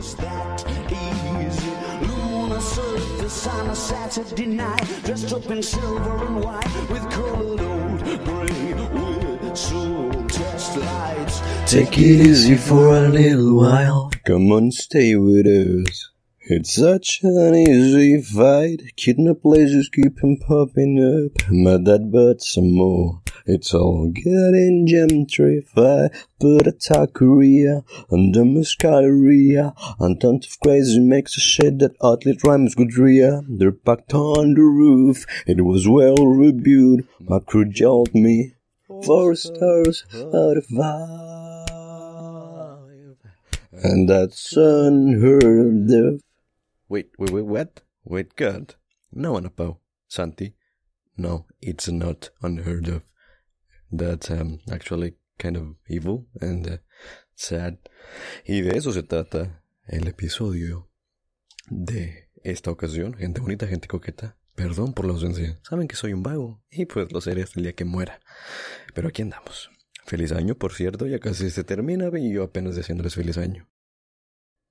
just that easy. Lunar surface on a Saturday night, dressed up in silver and white with colored old gray whistle test lights. Take it easy for a little while. Come on, stay with us. It's such an easy fight. Kidnap lasers keep 'em popping up. Mad that but some more. It's all getting gentrified. But a taqueria under muscaria. And tons of crazy makes a shit that oddly rhymes with Ria. They're packed on the roof. It was well reviewed. My crew jailed me. Four stars out of five. And that's unheard of. Wait, wait, wait, what? Wait, God. No, Anapau. Santi. No, it's not unheard of. That's um, actually kind of evil and uh, sad. Y de eso se trata el episodio de esta ocasión. Gente bonita, gente coqueta. Perdón por la ausencia. Saben que soy un vago y pues lo seré el día que muera. Pero aquí andamos. Feliz año, por cierto, ya casi se termina y yo apenas deseándoles feliz año.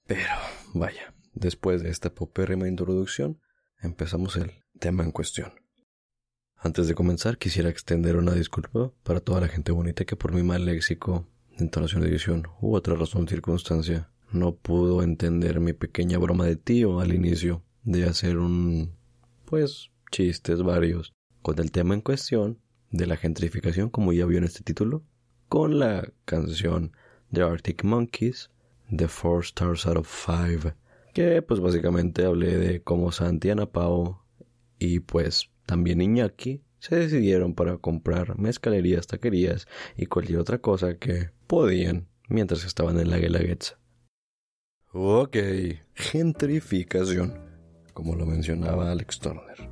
Pero, vaya, después de esta popérrima introducción, empezamos el tema en cuestión. Antes de comenzar, quisiera extender una disculpa para toda la gente bonita que por mi mal léxico, entonación de edición u otra razón circunstancia no pudo entender mi pequeña broma de tío al inicio de hacer un, pues, chistes varios con el tema en cuestión de la gentrificación, como ya vio en este título, con la canción de Arctic Monkeys, The Four Stars Out of Five, que pues básicamente hablé de cómo Santi Pao y pues también Iñaki se decidieron para comprar mezcalerías, taquerías y cualquier otra cosa que podían mientras estaban en la Guelaguetza. Ok, gentrificación, como lo mencionaba Alex Turner.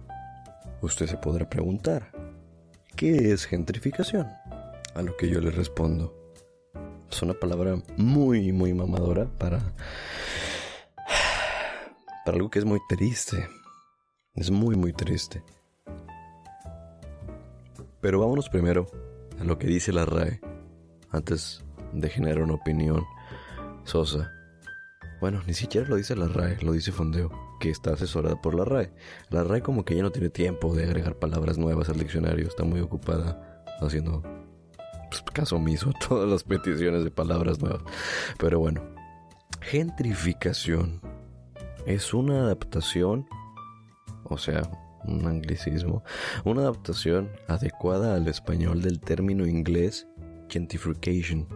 Usted se podrá preguntar, ¿qué es gentrificación? A lo que yo le respondo, es una palabra muy, muy mamadora para... para algo que es muy triste. Es muy, muy triste. Pero vámonos primero a lo que dice la RAE, antes de generar una opinión sosa. Bueno, ni siquiera lo dice la RAE, lo dice Fondeo, que está asesorada por la RAE. La RAE como que ya no tiene tiempo de agregar palabras nuevas al diccionario, está muy ocupada haciendo pues, caso omiso a todas las peticiones de palabras nuevas. Pero bueno, gentrificación es una adaptación, o sea, un anglicismo, una adaptación adecuada al español del término inglés gentrification,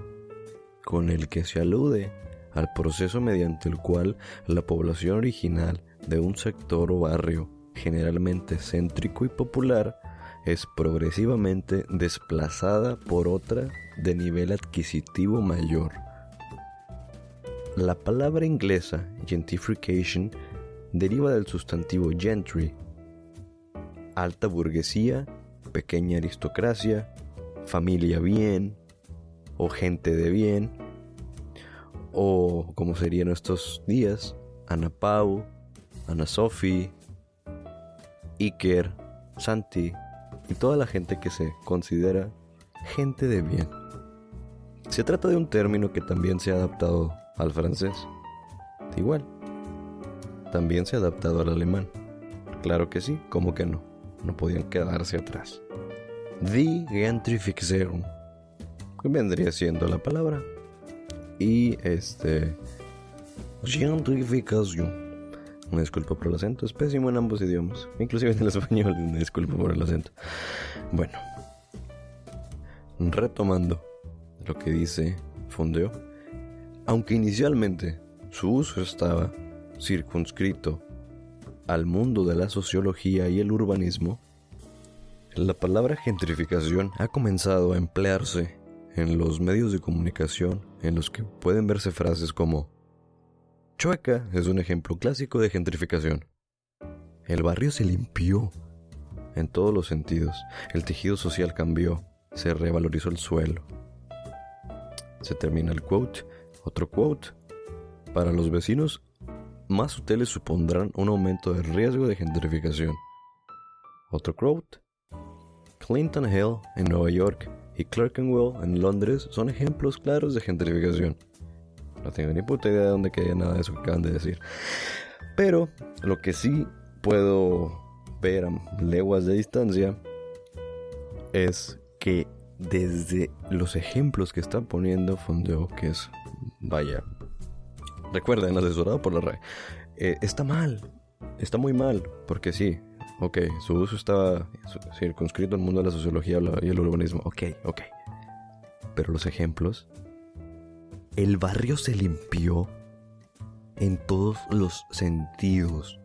con el que se alude al proceso mediante el cual la población original de un sector o barrio, generalmente céntrico y popular, es progresivamente desplazada por otra de nivel adquisitivo mayor. La palabra inglesa gentrification deriva del sustantivo gentry, alta burguesía, pequeña aristocracia, familia bien o gente de bien, o como serían estos días, Ana Pau, Ana Sofi, Iker, Santi y toda la gente que se considera gente de bien. Se trata de un término que también se ha adaptado al francés. Igual. También se ha adaptado al alemán. Claro que sí, como que no no podían quedarse atrás. Die Gentrifizierung, vendría siendo la palabra. Y este. Gentrificación. Una disculpa por el acento, es pésimo en ambos idiomas, inclusive en el español, una disculpa por el acento. Bueno, retomando lo que dice Fondeo, aunque inicialmente su uso estaba circunscrito al mundo de la sociología y el urbanismo, la palabra gentrificación ha comenzado a emplearse en los medios de comunicación en los que pueden verse frases como Chueca es un ejemplo clásico de gentrificación. El barrio se limpió en todos los sentidos. El tejido social cambió. Se revalorizó el suelo. Se termina el quote. Otro quote. Para los vecinos más hoteles supondrán un aumento del riesgo de gentrificación. Otro quote. Clinton Hill en Nueva York y Clerkenwell en Londres son ejemplos claros de gentrificación. No tengo ni puta idea de dónde queda nada de eso que acaban de decir. Pero lo que sí puedo ver a leguas de distancia es que desde los ejemplos que está poniendo Fondeo, que es, vaya, recuerden, asesorado por la RAE, eh, está mal, está muy mal, porque sí, ok, su uso estaba circunscrito al mundo de la sociología y el urbanismo, ok, ok, pero los ejemplos, el barrio se limpió en todos los sentidos,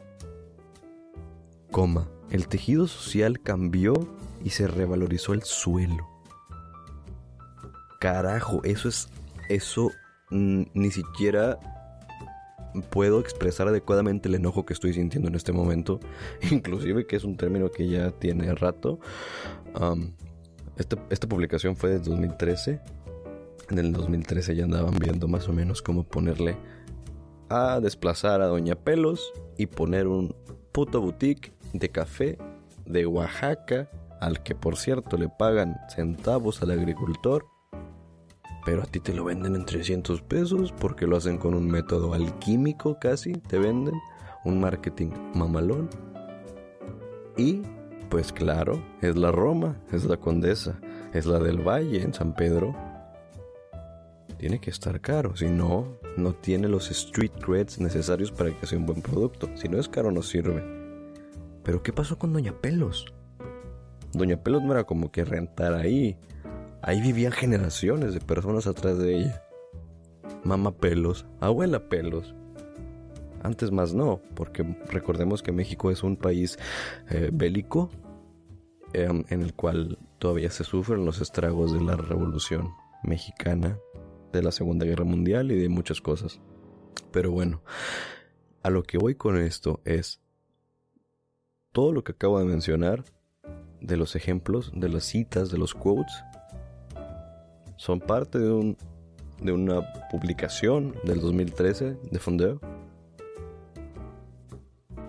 coma, el tejido social cambió y se revalorizó el suelo. Carajo, eso es. Eso ni siquiera puedo expresar adecuadamente el enojo que estoy sintiendo en este momento. Inclusive que es un término que ya tiene rato. esta, esta publicación fue de 2013. En el 2013 ya andaban viendo más o menos cómo ponerle a desplazar a Doña Pelos y poner un puto boutique de café de Oaxaca al que por cierto le pagan centavos al agricultor, pero a ti te lo venden en 300 pesos porque lo hacen con un método alquímico casi, te venden un marketing mamalón. Y, pues claro, es la Roma, es la Condesa, es la del Valle en San Pedro. Tiene que estar caro, si no, no tiene los street creds necesarios para que sea un buen producto. Si no es caro, no sirve. Pero ¿qué pasó con Doña Pelos? Doña Pelos no era como que rentar ahí. Ahí vivían generaciones de personas atrás de ella. Mamá Pelos, abuela Pelos. Antes más no, porque recordemos que México es un país eh, bélico em, en el cual todavía se sufren los estragos de la revolución mexicana, de la Segunda Guerra Mundial y de muchas cosas. Pero bueno, a lo que voy con esto es todo lo que acabo de mencionar de los ejemplos, de las citas, de los quotes, son parte de, un, de una publicación del 2013 de Fondeo.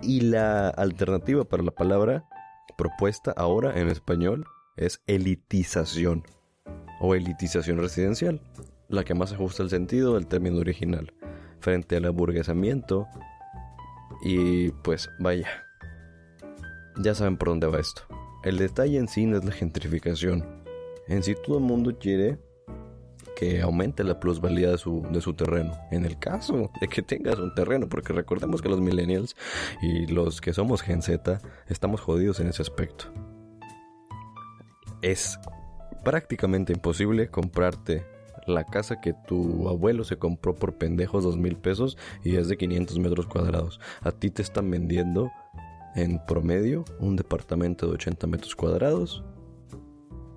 Y la alternativa para la palabra propuesta ahora en español es elitización o elitización residencial, la que más ajusta el sentido del término original, frente al aburguesamiento. Y pues vaya, ya saben por dónde va esto. El detalle en sí no es la gentrificación. En sí todo el mundo quiere que aumente la plusvalía de su, de su terreno. En el caso de que tengas un terreno, porque recordemos que los millennials y los que somos Gen Z estamos jodidos en ese aspecto. Es prácticamente imposible comprarte la casa que tu abuelo se compró por pendejos dos mil pesos y es de 500 metros cuadrados. A ti te están vendiendo en promedio un departamento de 80 metros cuadrados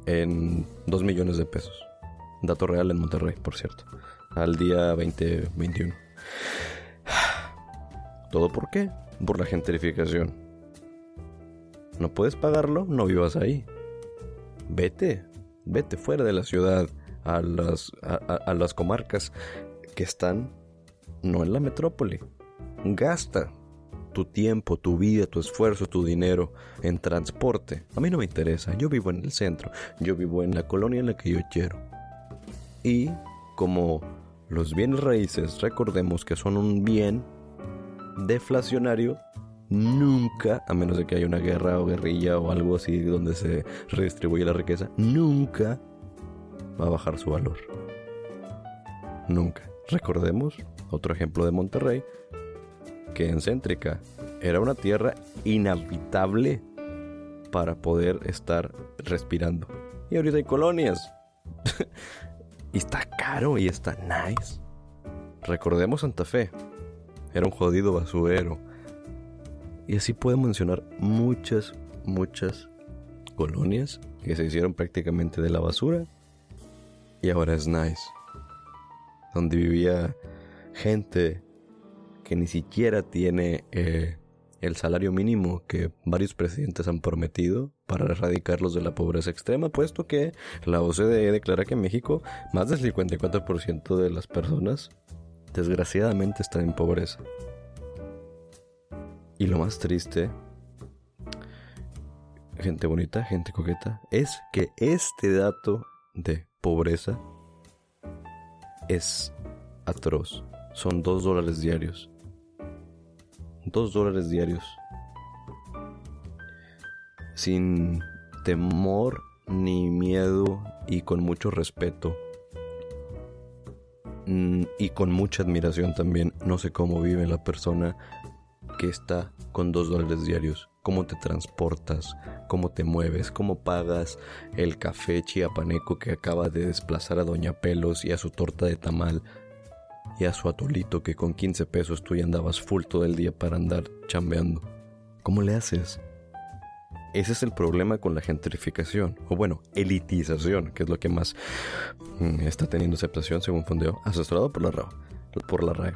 en 2 millones de pesos. Dato real en Monterrey, por cierto. Al día 2021. ¿Todo por qué? Por la gentrificación. No puedes pagarlo, no vivas ahí. Vete, vete fuera de la ciudad, a las, a las comarcas que están no en la metrópoli. Gasta, tu tiempo, tu vida, tu esfuerzo, tu dinero en transporte. A mí no me interesa, yo vivo en el centro, yo vivo en la colonia en la que yo quiero. Y como los bienes raíces, recordemos que son un bien deflacionario, nunca, a menos de que haya una guerra o guerrilla o algo así donde se redistribuye la riqueza, nunca va a bajar su valor. Nunca. Recordemos, otro ejemplo de Monterrey, que en Céntrica era una tierra inhabitable para poder estar respirando. Y ahorita hay colonias. y está caro y está nice. Recordemos Santa Fe. Era un jodido basurero. Y así puedo mencionar muchas, muchas colonias que se hicieron prácticamente de la basura. Y ahora es nice. Donde vivía gente que ni siquiera tiene eh, el salario mínimo que varios presidentes han prometido para erradicarlos de la pobreza extrema, puesto que la OCDE declara que en México más del 54% de las personas desgraciadamente están en pobreza. Y lo más triste, gente bonita, gente coqueta, es que este dato de pobreza es atroz. Son dos dólares diarios. Dos dólares diarios. Sin temor ni miedo y con mucho respeto. Mm, y con mucha admiración también. No sé cómo vive la persona que está con dos dólares diarios. Cómo te transportas, cómo te mueves, cómo pagas el café chiapaneco que acaba de desplazar a Doña Pelos y a su torta de tamal y a su atolito que con 15 pesos tú ya andabas full todo el día para andar chambeando. ¿Cómo le haces? Ese es el problema con la gentrificación, o bueno, elitización, que es lo que más mm, está teniendo aceptación según fondeo, asesorado por la RAE. Por la RAE.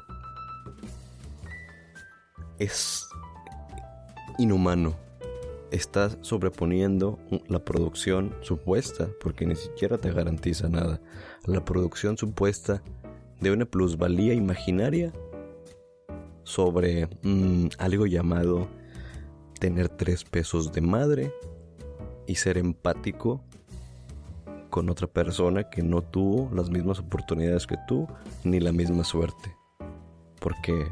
Es inhumano. Estás sobreponiendo la producción supuesta, porque ni siquiera te garantiza nada, la producción supuesta de una plusvalía imaginaria sobre mm, algo llamado tener tres pesos de madre y ser empático con otra persona que no tuvo las mismas oportunidades que tú ni la misma suerte. Porque,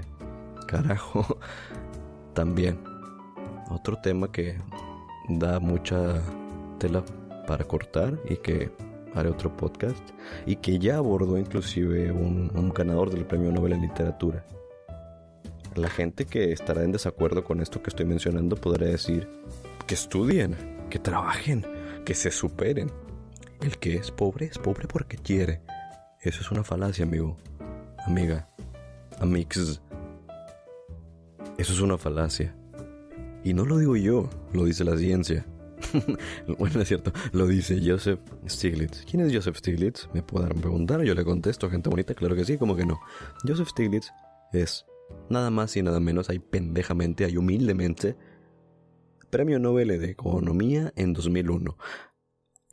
carajo, también otro tema que da mucha tela para cortar y que haré otro podcast y que ya abordó inclusive un, ganador del premio Nobel en literatura la gente que estará en desacuerdo con esto que estoy mencionando podrá decir que estudien, que trabajen, que se superen. El que es pobre es pobre porque quiere. Eso es una falacia, amigo. Amiga. Amix. Eso es una falacia. Y no lo digo yo, lo dice la ciencia. bueno, es cierto, lo dice Joseph Stiglitz. ¿Quién es Joseph Stiglitz? Me pueden preguntar, yo le contesto, gente bonita, claro que sí, como que no. Joseph Stiglitz es nada más y nada menos, hay pendejamente, hay humildemente, Premio Nobel de Economía en 2001.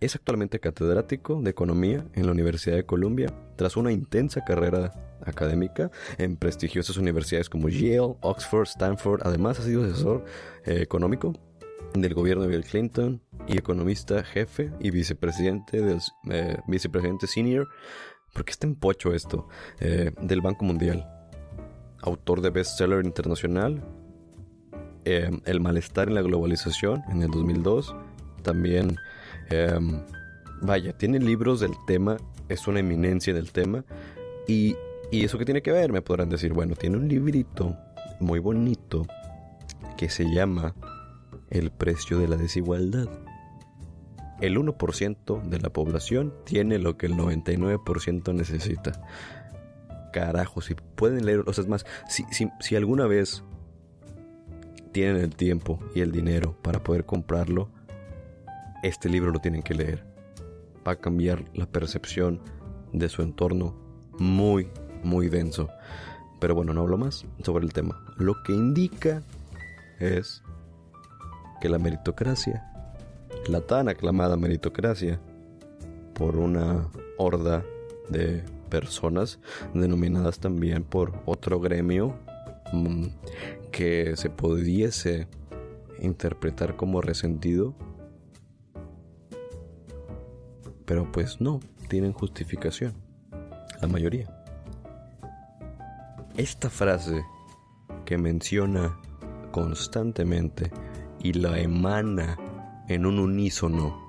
Es actualmente catedrático de Economía en la Universidad de Columbia, tras una intensa carrera académica en prestigiosas universidades como Yale, Oxford, Stanford. Además, ha sido asesor eh, económico del gobierno de Bill Clinton y economista jefe y vicepresidente del eh, vicepresidente senior, porque está en pocho esto, eh, del Banco Mundial autor de bestseller internacional, em, El malestar en la globalización en el 2002. También, em, vaya, tiene libros del tema, es una eminencia del tema. Y, y eso que tiene que ver, me podrán decir, bueno, tiene un librito muy bonito que se llama El precio de la desigualdad. El 1% de la población tiene lo que el 99% necesita carajo, si pueden leer, o sea, es más, si, si, alguna vez tienen el tiempo y el dinero para poder comprarlo, este libro lo tienen que leer. Va a cambiar la percepción de su entorno muy, muy denso. Pero bueno, no hablo más sobre el tema. Lo que indica es que la meritocracia, la tan aclamada meritocracia, por una horda de personas denominadas también por otro gremio mm, que se pudiese interpretar como resentido. Pero pues no, tienen justificación. La mayoría. Esta frase que menciona constantemente y la emana en un unísono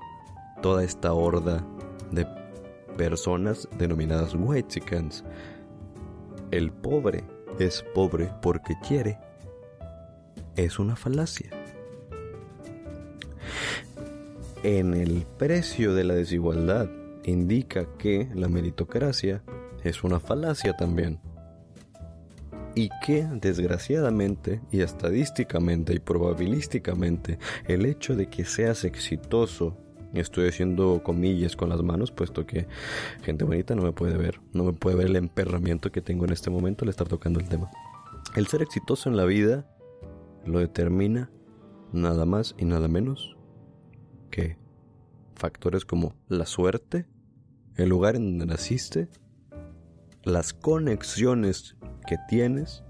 toda esta horda personas denominadas whitexicans. El pobre es pobre porque quiere. Es una falacia. En el precio de la desigualdad indica que la meritocracia es una falacia también. Y que desgraciadamente y estadísticamente y probabilísticamente el hecho de que seas exitoso Estoy haciendo comillas con las manos, puesto que gente bonita no me puede ver. No me puede ver el emperramiento que tengo en este momento al estar tocando el tema. El ser exitoso en la vida lo determina nada más y nada menos que factores como la suerte, el lugar en donde naciste, las conexiones que tienes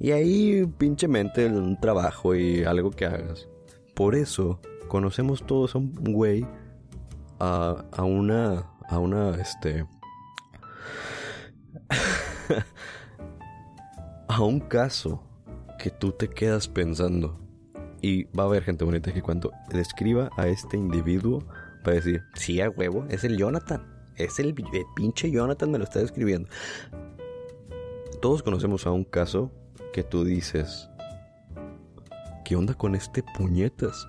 y ahí pinchemente un trabajo y algo que hagas. Por eso conocemos todos a un güey, a, a una, a una, este, a un caso que tú te quedas pensando. Y va a haber gente bonita que cuando describa a este individuo va a decir, sí, a huevo, es el Jonathan. Es el, el pinche Jonathan me lo está describiendo. Todos conocemos a un caso que tú dices, ¿qué onda con este puñetas?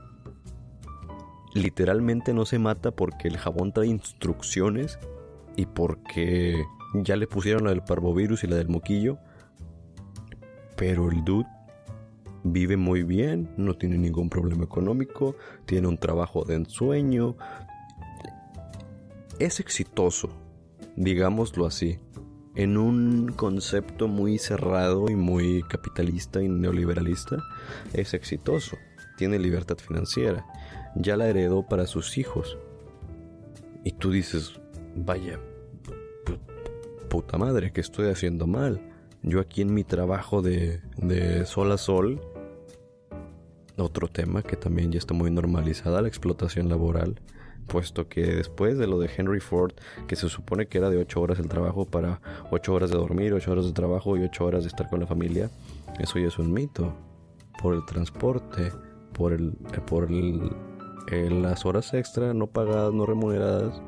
Literalmente no se mata porque el jabón trae instrucciones y porque ya le pusieron la del parvovirus y la del moquillo. Pero el dude vive muy bien, no tiene ningún problema económico, tiene un trabajo de ensueño, es exitoso, digámoslo así, en un concepto muy cerrado y muy capitalista y neoliberalista, es exitoso, tiene libertad financiera, ya la heredó para sus hijos. Y tú dices, vaya, puta madre, que estoy haciendo mal? Yo aquí en mi trabajo de, de sol a sol, otro tema que también ya está muy normalizada, la explotación laboral, puesto que después de lo de Henry Ford, que se supone que era de 8 horas el trabajo para 8 horas de dormir, 8 horas de trabajo y 8 horas de estar con la familia, eso ya es un mito. Por el transporte, por el, por el, las horas extra no pagadas, no remuneradas,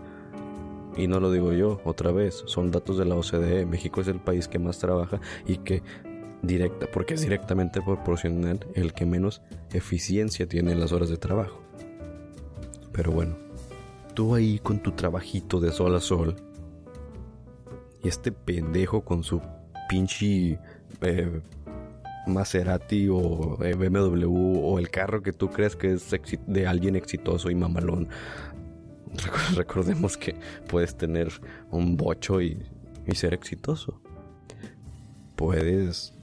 y no lo digo yo, otra vez, son datos de la OCDE. México es el país que más trabaja y que directa, porque es directamente proporcional el que menos eficiencia tiene en las horas de trabajo. Pero bueno, tú ahí con tu trabajito de sol a sol y este pendejo con su pinche eh, Maserati o eh, BMW o el carro que tú crees que es de alguien exitoso y mamalón Recordemos que puedes tener un bocho y, ser exitoso. Puedes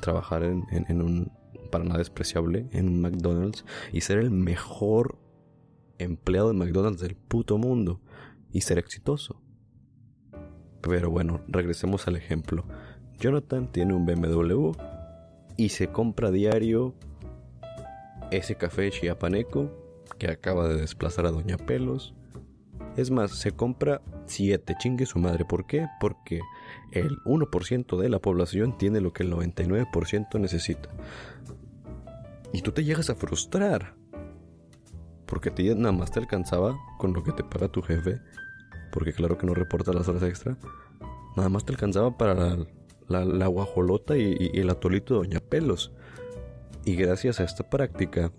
trabajar en, un, para nada despreciable, en un McDonald's y ser el mejor empleado de McDonald's del puto mundo y ser exitoso. Pero bueno, regresemos al ejemplo. Jonathan tiene un BMW y se compra diario ese café chiapaneco que acaba de desplazar a Doña Pelos. Es más, se compra 7, chingue su madre. ¿Por qué? Porque el 1% de la población tiene lo que el 99% necesita. Y tú te llegas a frustrar. Porque te, nada más te alcanzaba con lo que te paga tu jefe. Porque claro que no reporta las horas extra. Nada más te alcanzaba para la, guajolota y, y el atolito de Doña Pelos. Y gracias a esta práctica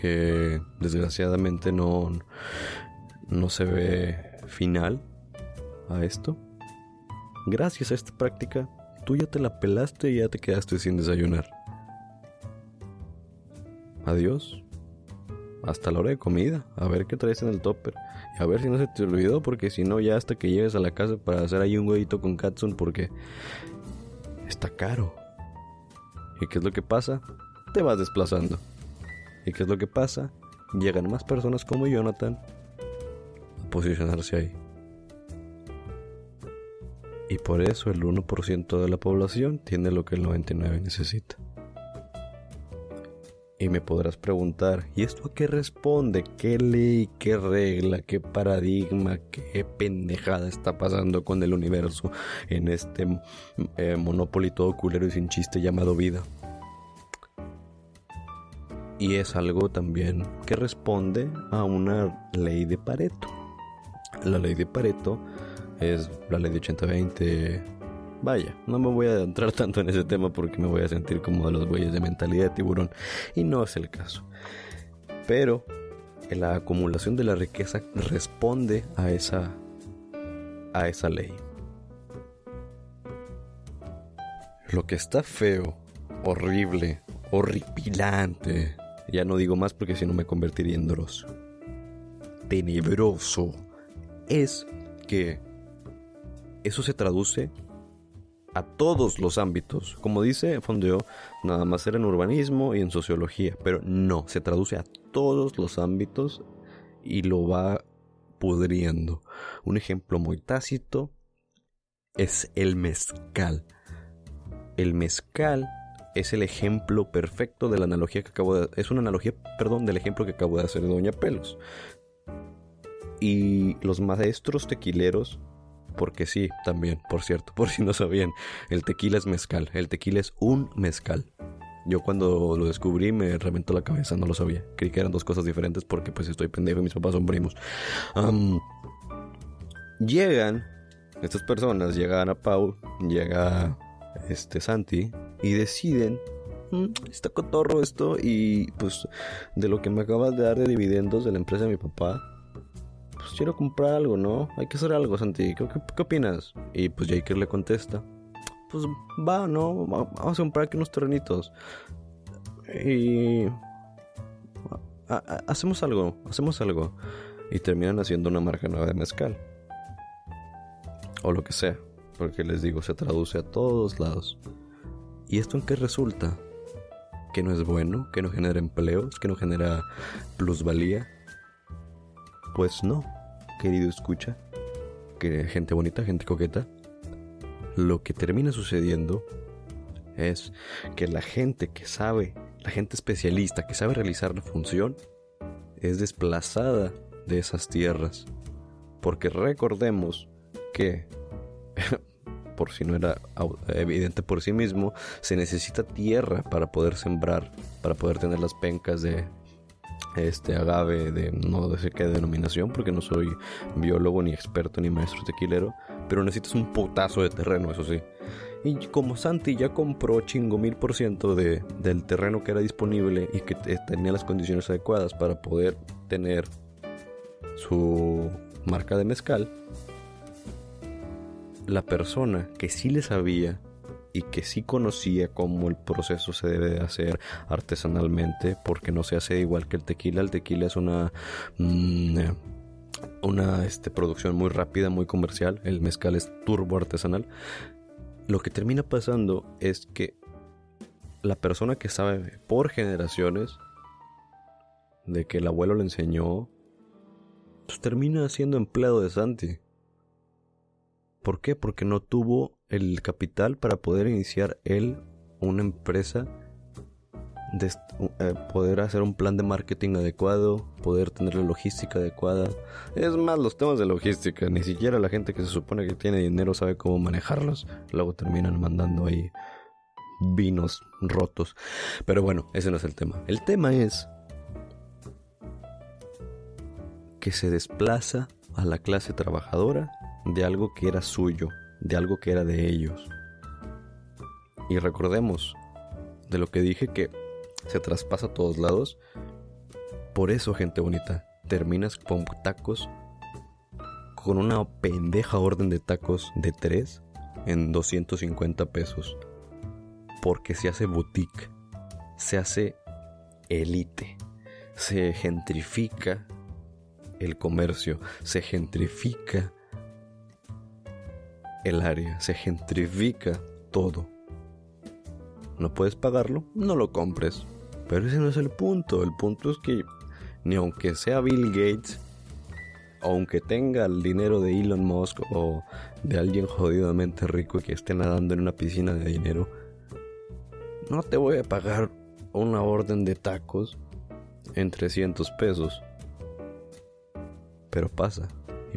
que desgraciadamente no, no se ve final a esto. Gracias a esta práctica, tú ya te la pelaste y ya te quedaste sin desayunar. Adiós. Hasta la hora de comida. A ver qué traes en el topper. Y a ver si no se te olvidó, porque si no, ya hasta que llegues a la casa para hacer ahí un huevito con Katsun, porque está caro. ¿Y qué es lo que pasa? Te vas desplazando. ¿Y qué es lo que pasa? Llegan más personas como Jonathan a posicionarse ahí. Y por eso el 1% de la población tiene lo que el 99% necesita. Y me podrás preguntar, ¿y esto a qué responde? ¿Qué ley, qué regla, qué paradigma, qué pendejada está pasando con el universo en este eh, monopolio todo culero y sin chiste llamado vida? y es algo también que responde a una ley de Pareto. La ley de Pareto es la ley de 80-20. Vaya, no me voy a entrar tanto en ese tema porque me voy a sentir como de los güeyes de mentalidad de tiburón y no es el caso. Pero la acumulación de la riqueza responde a esa a esa ley. Lo que está feo, horrible, horripilante ya no digo más porque si no me convertiría en Dross. Tenebroso es que eso se traduce a todos los ámbitos. Como dice Fondeo, nada más era en urbanismo y en sociología, pero no, se traduce a todos los ámbitos y lo va pudriendo. Un ejemplo muy tácito es el mezcal. El mezcal es el ejemplo perfecto de la analogía que acabo de... Es una analogía, perdón, del ejemplo que acabo de hacer de Doña Pelos. Y los maestros tequileros Porque sí, también, por cierto, por si no sabían, el tequila es mezcal, el tequila es un mezcal. Yo cuando lo descubrí me reventó la cabeza, no lo sabía. Creí que eran dos cosas diferentes porque pues estoy pendejo y mis papás son primos. llegan estas personas, llegan a Pau, llega este Santi y deciden mm, está cotorro esto y pues de lo que me acabas de dar de dividendos de la empresa de mi papá pues quiero comprar algo, ¿no? Hay que hacer algo, Santi. ¿Qué, opinas? Y pues Jaker le contesta, pues va, ¿no? Vamos a comprar aquí unos terrenitos. Y... hacemos algo, hacemos algo. Y terminan haciendo una marca nueva de mezcal. O lo que sea. Porque les digo, se traduce a todos lados. ¿Y esto en qué resulta? Que no es bueno, que no genera empleos, que no genera plusvalía. Pues no, querido escucha, que gente bonita, gente coqueta, lo que termina sucediendo es que la gente que sabe, la gente especialista que sabe realizar la función, es desplazada de esas tierras. Porque recordemos que, por si no era evidente por sí mismo, se necesita tierra para poder sembrar, para poder tener las pencas de, este agave de no sé qué denominación porque no soy biólogo ni experto ni maestro tequilero, pero necesitas un potazo de terreno, eso sí. Y como Santi ya compró chingo mil por ciento de, del terreno que era disponible y que tenía las condiciones adecuadas para poder tener su marca de mezcal, la persona que sí le sabía y que sí conocía cómo el proceso se debe de hacer artesanalmente porque no se hace igual que el tequila. El tequila es una... Mm, una este, producción muy rápida, muy comercial. El mezcal es turbo artesanal. Lo que termina pasando es que la persona que sabe por generaciones de que el abuelo le enseñó, pues termina siendo empleado de Santi. ¿Por qué? Porque no tuvo el capital para poder iniciar él una empresa, eh, poder hacer un plan de marketing adecuado, poder tener la logística adecuada. Es más, los temas de logística, ni siquiera la gente que se supone que tiene dinero sabe cómo manejarlos. Luego terminan mandando ahí vinos rotos. Pero bueno, ese no es el tema. El tema es que se desplaza a la clase trabajadora de algo que era suyo, de algo que era de ellos. Y recordemos de lo que dije que se traspasa a todos lados. Por eso, gente bonita, terminas con tacos con una pendeja orden de tacos de 3 en 250 pesos. Porque se hace boutique, se hace elite, se gentrifica el comercio, se gentrifica el área, se gentrifica todo. No puedes pagarlo, no lo compres. Pero ese no es el punto. El punto es que ni aunque sea Bill Gates, aunque tenga el dinero de Elon Musk o de alguien jodidamente rico que esté nadando en una piscina de dinero, no te voy a pagar una orden de tacos en 300 pesos. Pero pasa,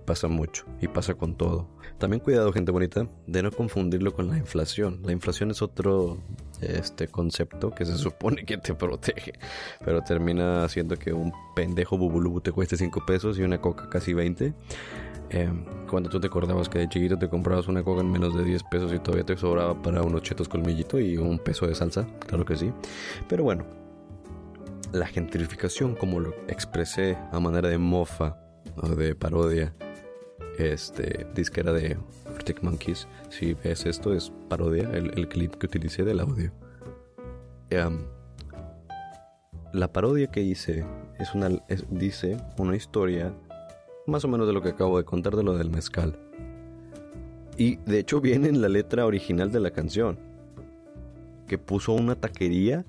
pasa mucho, y pasa con todo. También cuidado, gente bonita, de no confundirlo con la inflación. La inflación es otro este concepto que se supone que te protege, pero termina haciendo que un pendejo bubulubu te cueste 5 pesos y una coca casi 20. Em, cuando tú te acordabas que de chiquito te comprabas una coca en menos de 10 pesos y todavía te sobraba para unos chetos colmillito y un peso de salsa, claro que sí. Pero bueno, la gentrificación, como lo expresé a manera de mofa o de parodia, este disquera de Arctic Monkeys. Si ves esto, es parodia, el, clip que utilicé del audio. la parodia que hice es una, dice una historia más o menos de lo que acabo de contar de lo del mezcal. Y de hecho viene en la letra original de la canción. Que puso una taquería.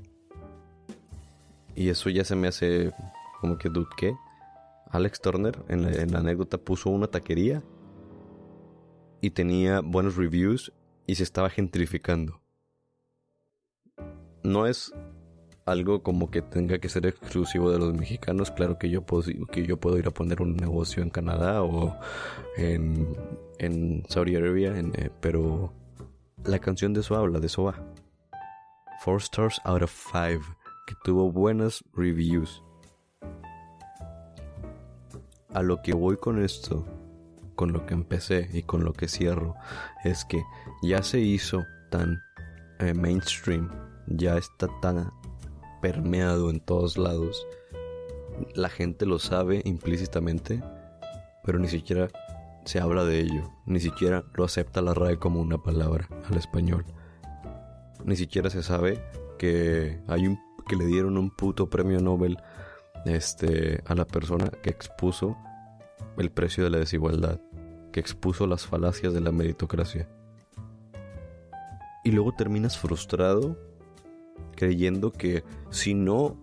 Y eso ya se me hace como que dude, Alex Turner en la, anécdota puso una taquería y tenía buenos reviews y se estaba gentrificando. No es algo como que tenga que ser exclusivo de los mexicanos. Claro que yo puedo, que yo puedo ir a poner un negocio en Canadá o en, en Saudi Arabia, eh, pero la canción de eso habla, de eso va. Four stars out of five, que tuvo buenas reviews. A lo que voy con esto, con lo que empecé y con lo que cierro, es que ya se hizo tan eh, mainstream, ya está tan permeado en todos lados. La gente lo sabe implícitamente, pero ni siquiera se habla de ello, ni siquiera lo acepta la RAE como una palabra al español. Ni siquiera se sabe que hay un que le dieron un puto premio Nobel este a la persona que expuso el precio de la desigualdad, que expuso las falacias de la meritocracia. Y luego terminas frustrado creyendo que si no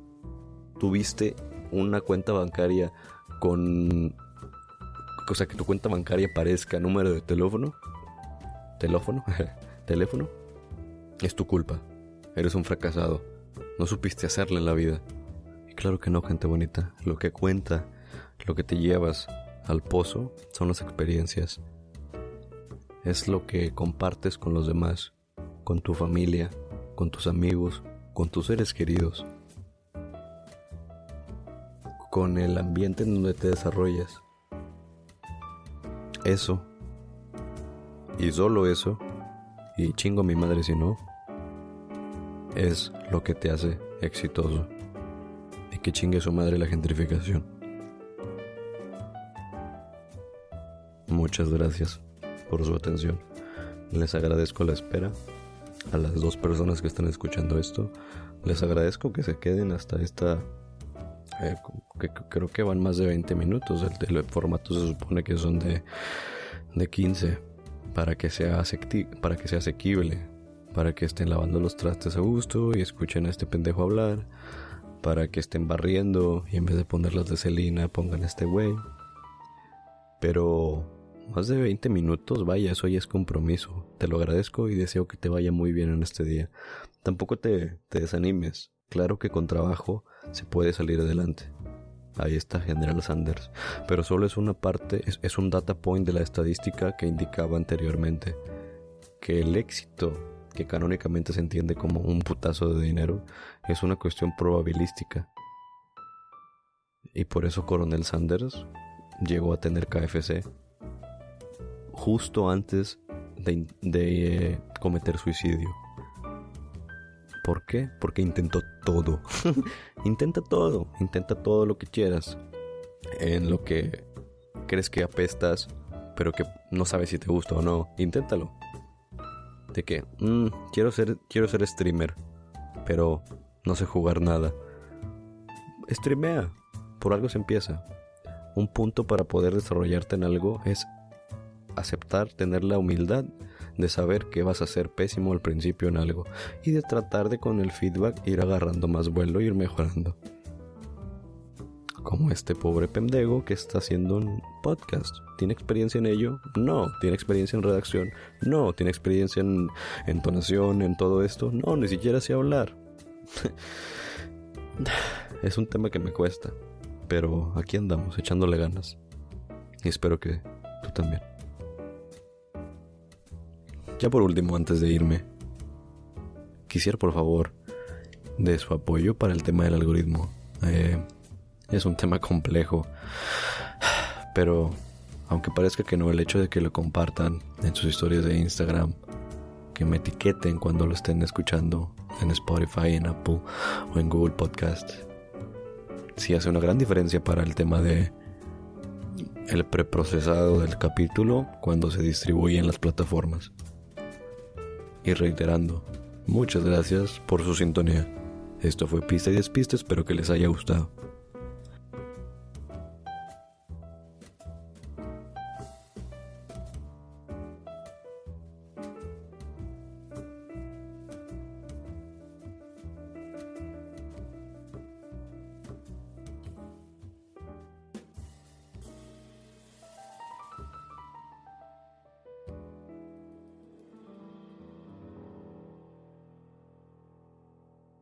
tuviste una cuenta bancaria con... O sea, que tu cuenta bancaria parezca número de teléfono. Teléfono. teléfono. Es tu culpa. Eres un fracasado. No supiste hacerlo en la vida. Claro que no, gente bonita. Lo que cuenta, lo que te llevas al pozo son las experiencias. Es lo que compartes con los demás, con tu familia, con tus amigos, con tus seres queridos, con el ambiente en donde te desarrollas. Eso, y solo eso, y chingo a mi madre si no, es lo que te hace exitoso. Que chingue su madre la gentrificación. Muchas gracias por su atención. Les agradezco la espera a las dos personas que están escuchando esto. Les agradezco que se queden hasta esta... Eh, que, creo que van más de 20 minutos. El, el, formato se supone que son de, de 15 para que, sea para que sea asequible. Para que estén lavando los trastes a gusto y escuchen a este pendejo hablar. Para que estén barriendo y en vez de ponerlas de Celina pongan este güey. Pero más de 20 minutos, vaya, eso ya es compromiso. Te lo agradezco y deseo que te vaya muy bien en este día. Tampoco te, desanimes. Claro que con trabajo se puede salir adelante. Ahí está General Sanders. Pero solo es una parte, es, es un data point de la estadística que indicaba anteriormente. Que el éxito, que canónicamente se entiende como un putazo de dinero, es una cuestión probabilística. Y por eso Coronel Sanders llegó a tener KFC justo antes de, eh, cometer suicidio. ¿Por qué? Porque intentó todo. intenta todo, intenta todo lo que quieras. En lo que crees que apestas, pero que no sabes si te gusta o no, inténtalo. De que, mm, quiero, ser, quiero ser streamer, pero no sé jugar nada. Streamea, por algo se empieza. Un punto para poder desarrollarte en algo es aceptar, tener la humildad de saber que vas a ser pésimo al principio en algo y de tratar de con el feedback ir agarrando más vuelo y ir mejorando. Como este pobre pendejo que está haciendo un podcast. ¿Tiene experiencia en ello? No. ¿Tiene experiencia en redacción? No. ¿Tiene experiencia en entonación, en todo esto? No, ni siquiera sé hablar. es un tema que me cuesta. Pero aquí andamos, echándole ganas. Y espero que tú también. Ya por último, antes de irme, quisiera por favor de su apoyo para el tema del algoritmo. Eh, es un tema complejo, pero aunque parezca que no, el hecho de que lo compartan en sus historias de Instagram, que me etiqueten cuando lo estén escuchando en Spotify, en Apple o en Google Podcast, sí hace una gran diferencia para el tema de el preprocesado del capítulo cuando se distribuye en las plataformas y reiterando, muchas gracias por su sintonía. Esto fue Pista y Despista, espero que les haya gustado.